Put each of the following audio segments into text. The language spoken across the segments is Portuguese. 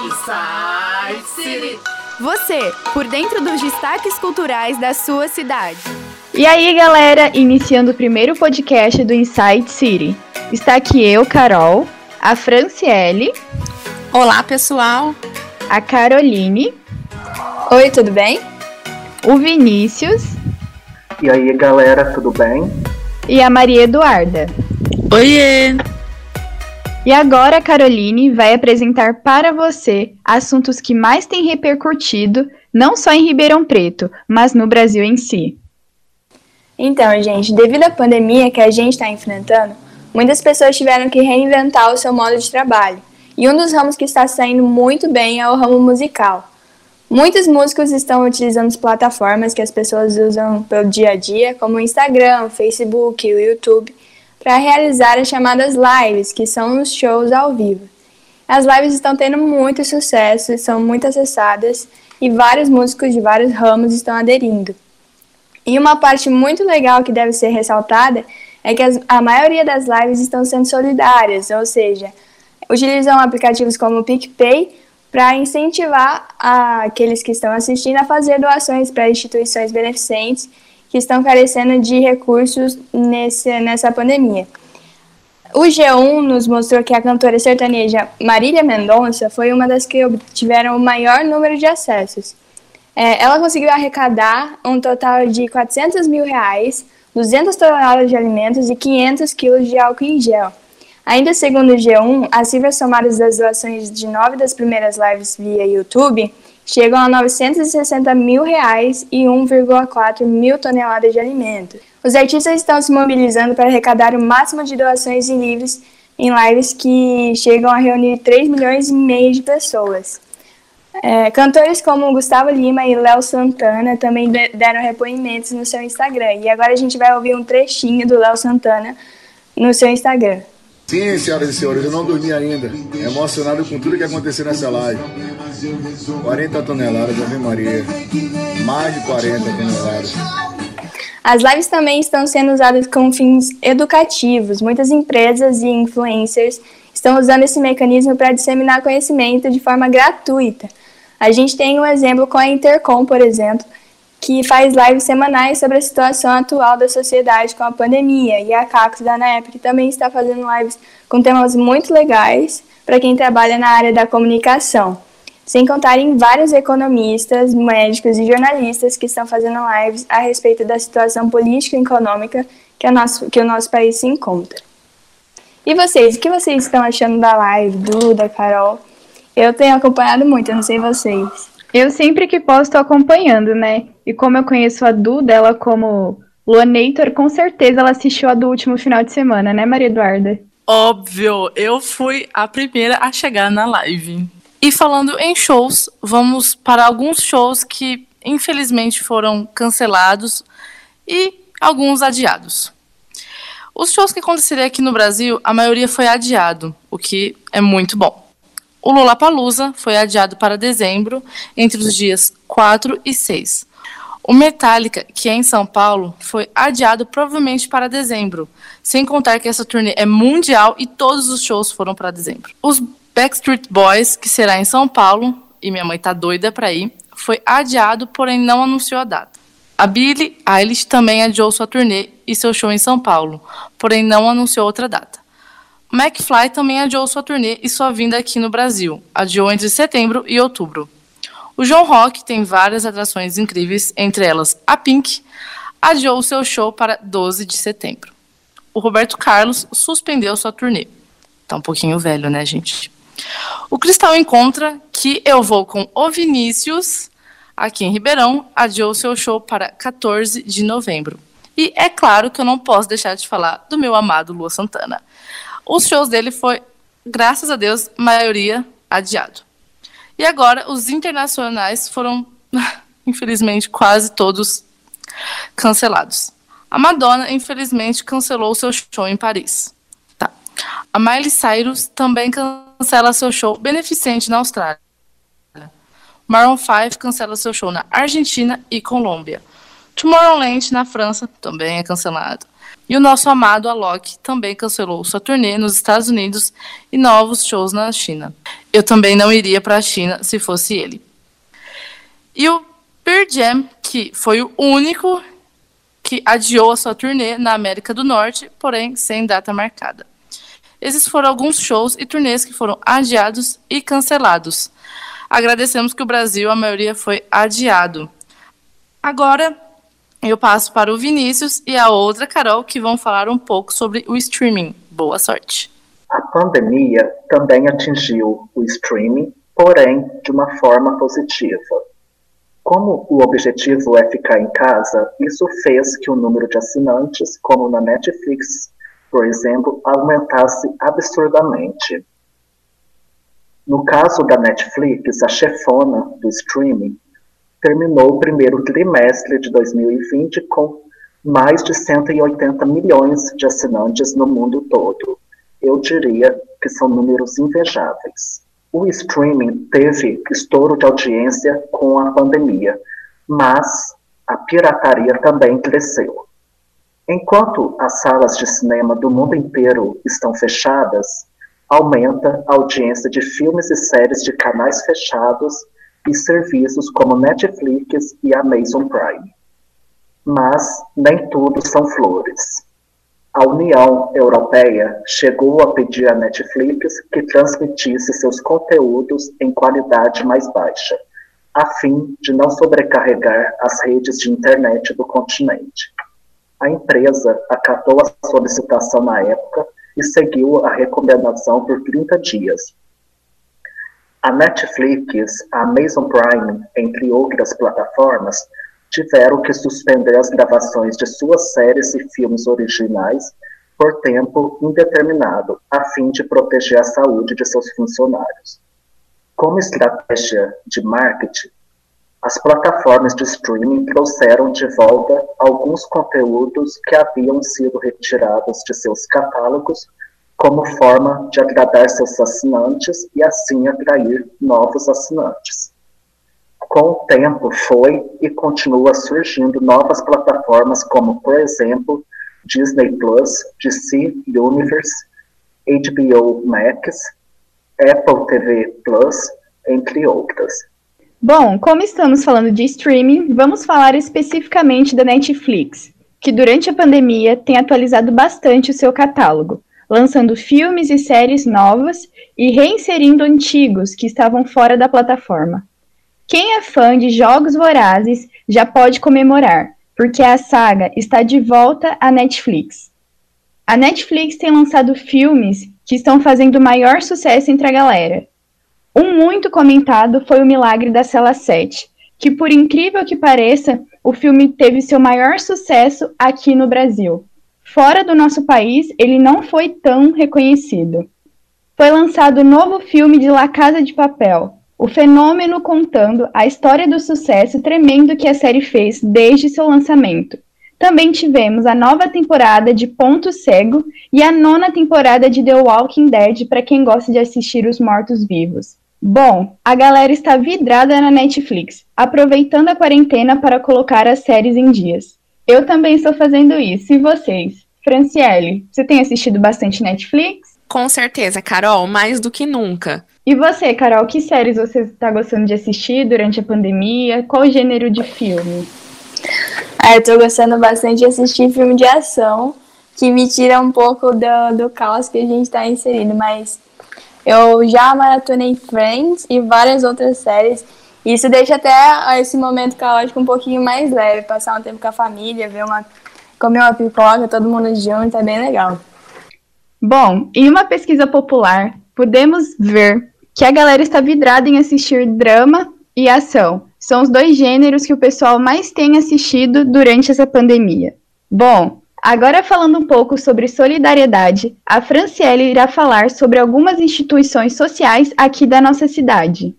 Inside City. Você, por dentro dos destaques culturais da sua cidade. E aí, galera, iniciando o primeiro podcast do Inside City. Está aqui eu, Carol, a Franciele. Olá, pessoal. A Caroline. Oi, tudo bem? O Vinícius. E aí, galera, tudo bem? E a Maria Eduarda. Oiê! E agora a Caroline vai apresentar para você assuntos que mais têm repercutido, não só em Ribeirão Preto, mas no Brasil em si. Então, gente, devido à pandemia que a gente está enfrentando, muitas pessoas tiveram que reinventar o seu modo de trabalho. E um dos ramos que está saindo muito bem é o ramo musical. Muitos músicos estão utilizando as plataformas que as pessoas usam pelo dia a dia, como o Instagram, o Facebook o YouTube, para realizar as chamadas lives, que são os shows ao vivo. As lives estão tendo muito sucesso, são muito acessadas e vários músicos de vários ramos estão aderindo. E uma parte muito legal que deve ser ressaltada é que as, a maioria das lives estão sendo solidárias, ou seja, utilizam aplicativos como o PicPay para incentivar a, aqueles que estão assistindo a fazer doações para instituições beneficentes que estão carecendo de recursos nesse, nessa pandemia. O G1 nos mostrou que a cantora sertaneja Marília Mendonça foi uma das que obtiveram o maior número de acessos. É, ela conseguiu arrecadar um total de 400 mil reais, 200 toneladas de alimentos e 500 quilos de álcool em gel. Ainda segundo o G1, as cifras somadas das doações de nove das primeiras lives via YouTube chegam a 960 mil reais e 1,4 mil toneladas de alimentos. Os artistas estão se mobilizando para arrecadar o máximo de doações em livros em lives que chegam a reunir 3 milhões e meio de pessoas. É, cantores como Gustavo Lima e Léo Santana também deram repoimentos no seu Instagram. E agora a gente vai ouvir um trechinho do Léo Santana no seu Instagram. Sim, senhoras e senhores, eu não dormi ainda. Emocionado com tudo que aconteceu nessa live. 40 toneladas, Ave Maria. Mais de 40 toneladas. As lives também estão sendo usadas com fins educativos. Muitas empresas e influencers estão usando esse mecanismo para disseminar conhecimento de forma gratuita. A gente tem um exemplo com a Intercom, por exemplo, que faz lives semanais sobre a situação atual da sociedade com a pandemia. E a Cacos da NEP também está fazendo lives com temas muito legais para quem trabalha na área da comunicação. Sem contar em vários economistas, médicos e jornalistas que estão fazendo lives a respeito da situação política e econômica que, nosso, que o nosso país se encontra. E vocês, o que vocês estão achando da live, Duda, Carol? Eu tenho acompanhado muito, eu não sei vocês. Eu sempre que posso estou acompanhando, né? E como eu conheço a Duda, ela como Luanator, com certeza ela assistiu a do último final de semana, né, Maria Eduarda? Óbvio, eu fui a primeira a chegar na live. E falando em shows, vamos para alguns shows que infelizmente foram cancelados e alguns adiados. Os shows que aconteceriam aqui no Brasil, a maioria foi adiado, o que é muito bom. O Lollapalooza foi adiado para dezembro, entre os dias 4 e 6. O Metallica, que é em São Paulo, foi adiado provavelmente para dezembro, sem contar que essa turnê é mundial e todos os shows foram para dezembro. Os Backstreet Boys, que será em São Paulo, e minha mãe tá doida para ir, foi adiado, porém não anunciou a data. A Billie Eilish também adiou sua turnê e seu show em São Paulo, porém não anunciou outra data. McFly também adiou sua turnê e sua vinda aqui no Brasil, adiou entre setembro e outubro. O João Rock tem várias atrações incríveis, entre elas a Pink, adiou seu show para 12 de setembro. O Roberto Carlos suspendeu sua turnê. Tá um pouquinho velho, né, gente? O Cristal Encontra, que eu vou com o Vinícius, aqui em Ribeirão, adiou seu show para 14 de novembro. E é claro que eu não posso deixar de falar do meu amado Lua Santana. Os shows dele foi, graças a Deus, maioria adiado. E agora os internacionais foram, infelizmente, quase todos cancelados. A Madonna, infelizmente, cancelou seu show em Paris. Tá. A Miley Cyrus também cancela seu show beneficente na Austrália. Maroon 5 cancela seu show na Argentina e Colômbia. Tomorrowland, na França, também é cancelado. E o nosso amado Alok também cancelou sua turnê nos Estados Unidos e novos shows na China. Eu também não iria para a China se fosse ele. E o Pearl Jam, que foi o único que adiou a sua turnê na América do Norte, porém sem data marcada. Esses foram alguns shows e turnês que foram adiados e cancelados. Agradecemos que o Brasil, a maioria foi adiado. Agora, eu passo para o Vinícius e a outra Carol, que vão falar um pouco sobre o streaming. Boa sorte. A pandemia também atingiu o streaming, porém de uma forma positiva. Como o objetivo é ficar em casa, isso fez que o número de assinantes, como na Netflix, por exemplo, aumentasse absurdamente. No caso da Netflix, a chefona do streaming terminou o primeiro trimestre de 2020 com mais de 180 milhões de assinantes no mundo todo. Eu diria que são números invejáveis. O streaming teve estouro de audiência com a pandemia, mas a pirataria também cresceu. Enquanto as salas de cinema do mundo inteiro estão fechadas, aumenta a audiência de filmes e séries de canais fechados e serviços como Netflix e Amazon Prime. Mas nem tudo são flores. A União Europeia chegou a pedir à Netflix que transmitisse seus conteúdos em qualidade mais baixa, a fim de não sobrecarregar as redes de internet do continente. A empresa acatou a solicitação na época e seguiu a recomendação por 30 dias, a Netflix, a Amazon Prime, entre outras plataformas, tiveram que suspender as gravações de suas séries e filmes originais por tempo indeterminado, a fim de proteger a saúde de seus funcionários. Como estratégia de marketing, as plataformas de streaming trouxeram de volta alguns conteúdos que haviam sido retirados de seus catálogos como forma de agradar seus assinantes e assim atrair novos assinantes. Com o tempo, foi e continua surgindo novas plataformas como, por exemplo, Disney Plus, DC Universe, HBO Max, Apple TV Plus, entre outras. Bom, como estamos falando de streaming, vamos falar especificamente da Netflix, que durante a pandemia tem atualizado bastante o seu catálogo lançando filmes e séries novas e reinserindo antigos que estavam fora da plataforma. Quem é fã de Jogos Vorazes já pode comemorar, porque a saga está de volta à Netflix. A Netflix tem lançado filmes que estão fazendo maior sucesso entre a galera. Um muito comentado foi O Milagre da Cela 7, que, por incrível que pareça, o filme teve seu maior sucesso aqui no Brasil. Fora do nosso país, ele não foi tão reconhecido. Foi lançado o novo filme de La Casa de Papel, o fenômeno contando a história do sucesso tremendo que a série fez desde seu lançamento. Também tivemos a nova temporada de Ponto Cego e a nona temporada de The Walking Dead para quem gosta de assistir os mortos-vivos. Bom, a galera está vidrada na Netflix, aproveitando a quarentena para colocar as séries em dias. Eu também estou fazendo isso. E vocês? Franciele, você tem assistido bastante Netflix? Com certeza, Carol, mais do que nunca. E você, Carol, que séries você está gostando de assistir durante a pandemia? Qual gênero de filme? Ah, eu tô gostando bastante de assistir filme de ação, que me tira um pouco do, do caos que a gente está inserindo, mas eu já maratonei Friends e várias outras séries isso deixa até esse momento caótico um pouquinho mais leve, passar um tempo com a família, ver uma comer uma pipoca, todo mundo junto, é bem legal. Bom, em uma pesquisa popular, podemos ver que a galera está vidrada em assistir drama e ação. São os dois gêneros que o pessoal mais tem assistido durante essa pandemia. Bom, agora falando um pouco sobre solidariedade, a Franciele irá falar sobre algumas instituições sociais aqui da nossa cidade.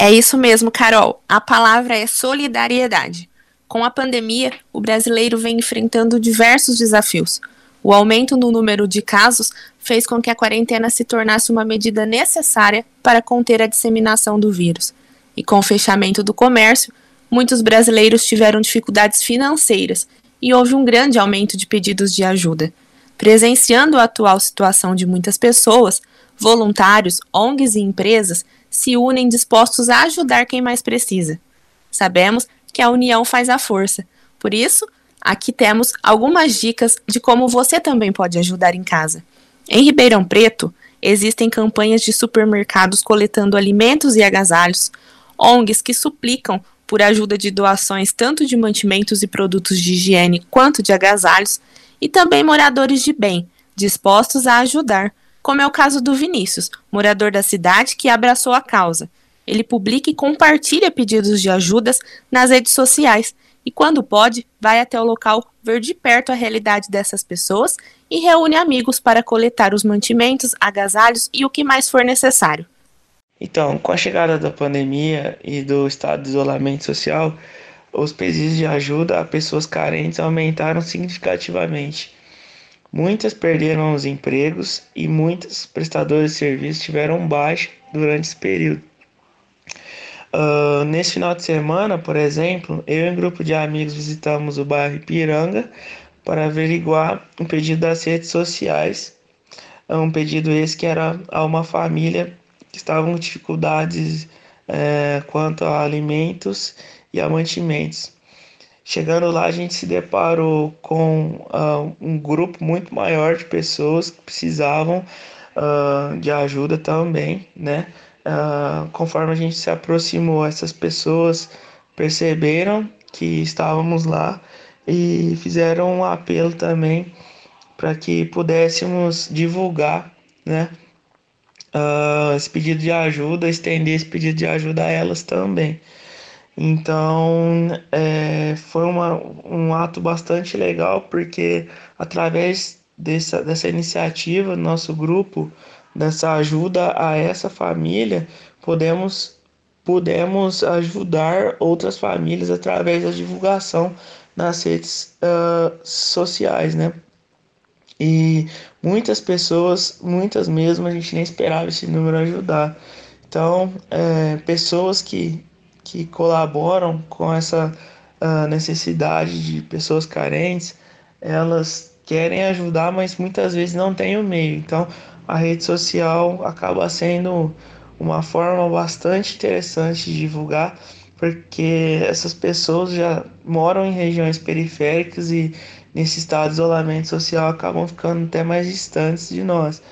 É isso mesmo, Carol. A palavra é solidariedade. Com a pandemia, o brasileiro vem enfrentando diversos desafios. O aumento no número de casos fez com que a quarentena se tornasse uma medida necessária para conter a disseminação do vírus. E com o fechamento do comércio, muitos brasileiros tiveram dificuldades financeiras e houve um grande aumento de pedidos de ajuda. Presenciando a atual situação de muitas pessoas, voluntários, ONGs e empresas se unem dispostos a ajudar quem mais precisa. Sabemos que a união faz a força. Por isso, aqui temos algumas dicas de como você também pode ajudar em casa. Em Ribeirão Preto, existem campanhas de supermercados coletando alimentos e agasalhos, ONGs que suplicam por ajuda de doações tanto de mantimentos e produtos de higiene quanto de agasalhos, e também moradores de bem, dispostos a ajudar, como é o caso do Vinícius, morador da cidade que abraçou a causa. Ele publica e compartilha pedidos de ajudas nas redes sociais e, quando pode, vai até o local ver de perto a realidade dessas pessoas e reúne amigos para coletar os mantimentos, agasalhos e o que mais for necessário. Então, com a chegada da pandemia e do estado de isolamento social, os pedidos de ajuda a pessoas carentes aumentaram significativamente. Muitas perderam os empregos e muitos prestadores de serviços tiveram baixa durante esse período. Uh, nesse final de semana, por exemplo, eu e um grupo de amigos visitamos o bairro Ipiranga para averiguar um pedido das redes sociais. Um pedido esse que era a uma família que estava com dificuldades é, quanto a alimentos e a mantimentos. Chegando lá, a gente se deparou com uh, um grupo muito maior de pessoas que precisavam uh, de ajuda também, né? Uh, conforme a gente se aproximou, essas pessoas perceberam que estávamos lá e fizeram um apelo também para que pudéssemos divulgar, né, esse pedido de ajuda, estender esse pedido de ajuda a elas também. Então, é, foi uma, um ato bastante legal, porque através dessa, dessa iniciativa, nosso grupo, dessa ajuda a essa família, podemos, podemos ajudar outras famílias através da divulgação nas redes uh, sociais, né? E muitas pessoas, muitas mesmo, a gente nem esperava esse número ajudar. Então, é, pessoas que, que colaboram com essa uh, necessidade de pessoas carentes, elas querem ajudar, mas muitas vezes não têm o meio. Então, a rede social acaba sendo uma forma bastante interessante de divulgar, porque essas pessoas já moram em regiões periféricas e nesse estado de isolamento social acabam ficando até mais distantes de nós.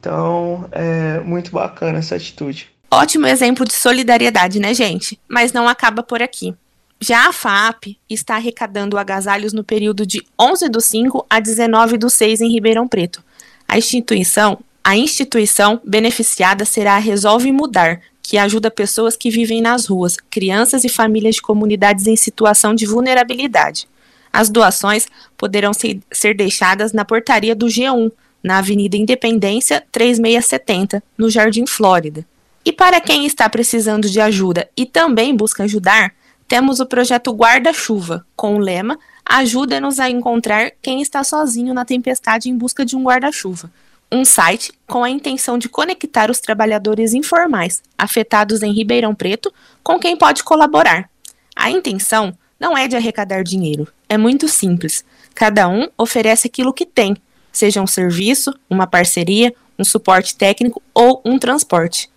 Então, é muito bacana essa atitude. Ótimo exemplo de solidariedade, né, gente? Mas não acaba por aqui. Já a FAP está arrecadando agasalhos no período de 11 do 5 a 19 do 6 em Ribeirão Preto. A instituição a instituição beneficiada será a Resolve Mudar, que ajuda pessoas que vivem nas ruas, crianças e famílias de comunidades em situação de vulnerabilidade. As doações poderão ser deixadas na portaria do G1, na Avenida Independência 3670, no Jardim Flórida. E para quem está precisando de ajuda e também busca ajudar, temos o projeto Guarda-Chuva, com o lema Ajuda-nos a encontrar quem está sozinho na tempestade em busca de um guarda-chuva um site com a intenção de conectar os trabalhadores informais afetados em Ribeirão Preto com quem pode colaborar. A intenção não é de arrecadar dinheiro, é muito simples. Cada um oferece aquilo que tem, seja um serviço, uma parceria, um suporte técnico ou um transporte.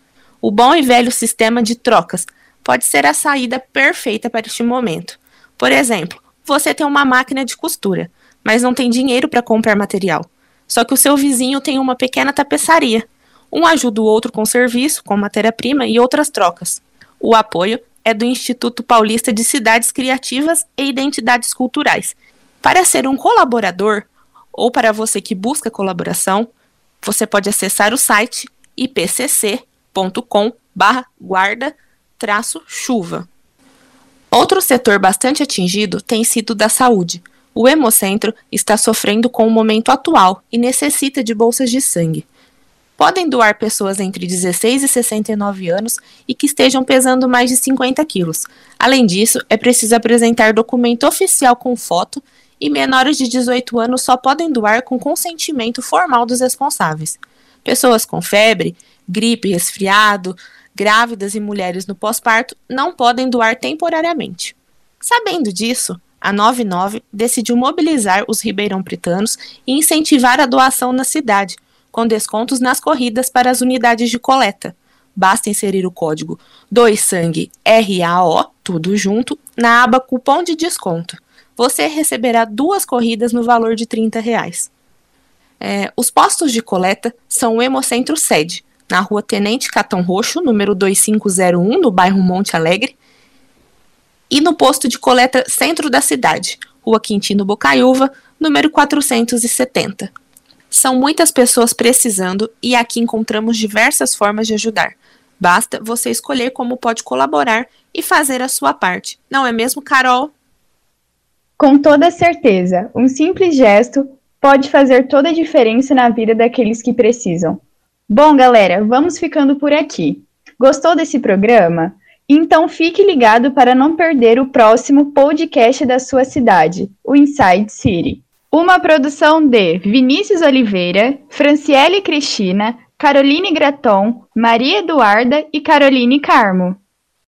O bom e velho sistema de trocas pode ser a saída perfeita para este momento. Por exemplo, você tem uma máquina de costura, mas não tem dinheiro para comprar material. Só que o seu vizinho tem uma pequena tapeçaria. Um ajuda o outro com serviço, com matéria-prima e outras trocas. O apoio é do Instituto Paulista de Cidades Criativas e Identidades Culturais. Para ser um colaborador, ou para você que busca colaboração, você pode acessar o site ipcc.com guarda-chuva. Outro setor bastante atingido tem sido da saúde. O Hemocentro está sofrendo com o momento atual e necessita de bolsas de sangue. Podem doar pessoas entre 16 e 69 anos e que estejam pesando mais de 50 quilos. Além disso, é preciso apresentar documento oficial com foto e menores de 18 anos só podem doar com consentimento formal dos responsáveis. Pessoas com febre, gripe, resfriado, grávidas e mulheres no pós-parto não podem doar temporariamente. Sabendo disso, a 99 decidiu mobilizar os ribeirão pretanos e incentivar a doação na cidade, com descontos nas corridas para as unidades de coleta. Basta inserir o código 2sangue RAO, tudo junto, na aba cupom de desconto. Você receberá duas corridas no valor de 30 reais. É, os postos de coleta são o Hemocentro Sede, na rua Tenente Catão Roxo, número 2501, no bairro Monte Alegre, e no posto de coleta centro da cidade, rua Quintino Bocaiúva, número 470. São muitas pessoas precisando e aqui encontramos diversas formas de ajudar. Basta você escolher como pode colaborar e fazer a sua parte. Não é mesmo, Carol? Com toda certeza, um simples gesto pode fazer toda a diferença na vida daqueles que precisam. Bom, galera, vamos ficando por aqui. Gostou desse programa? Então fique ligado para não perder o próximo podcast da sua cidade, o Inside City. Uma produção de Vinícius Oliveira, Franciele Cristina, Caroline Graton, Maria Eduarda e Caroline Carmo.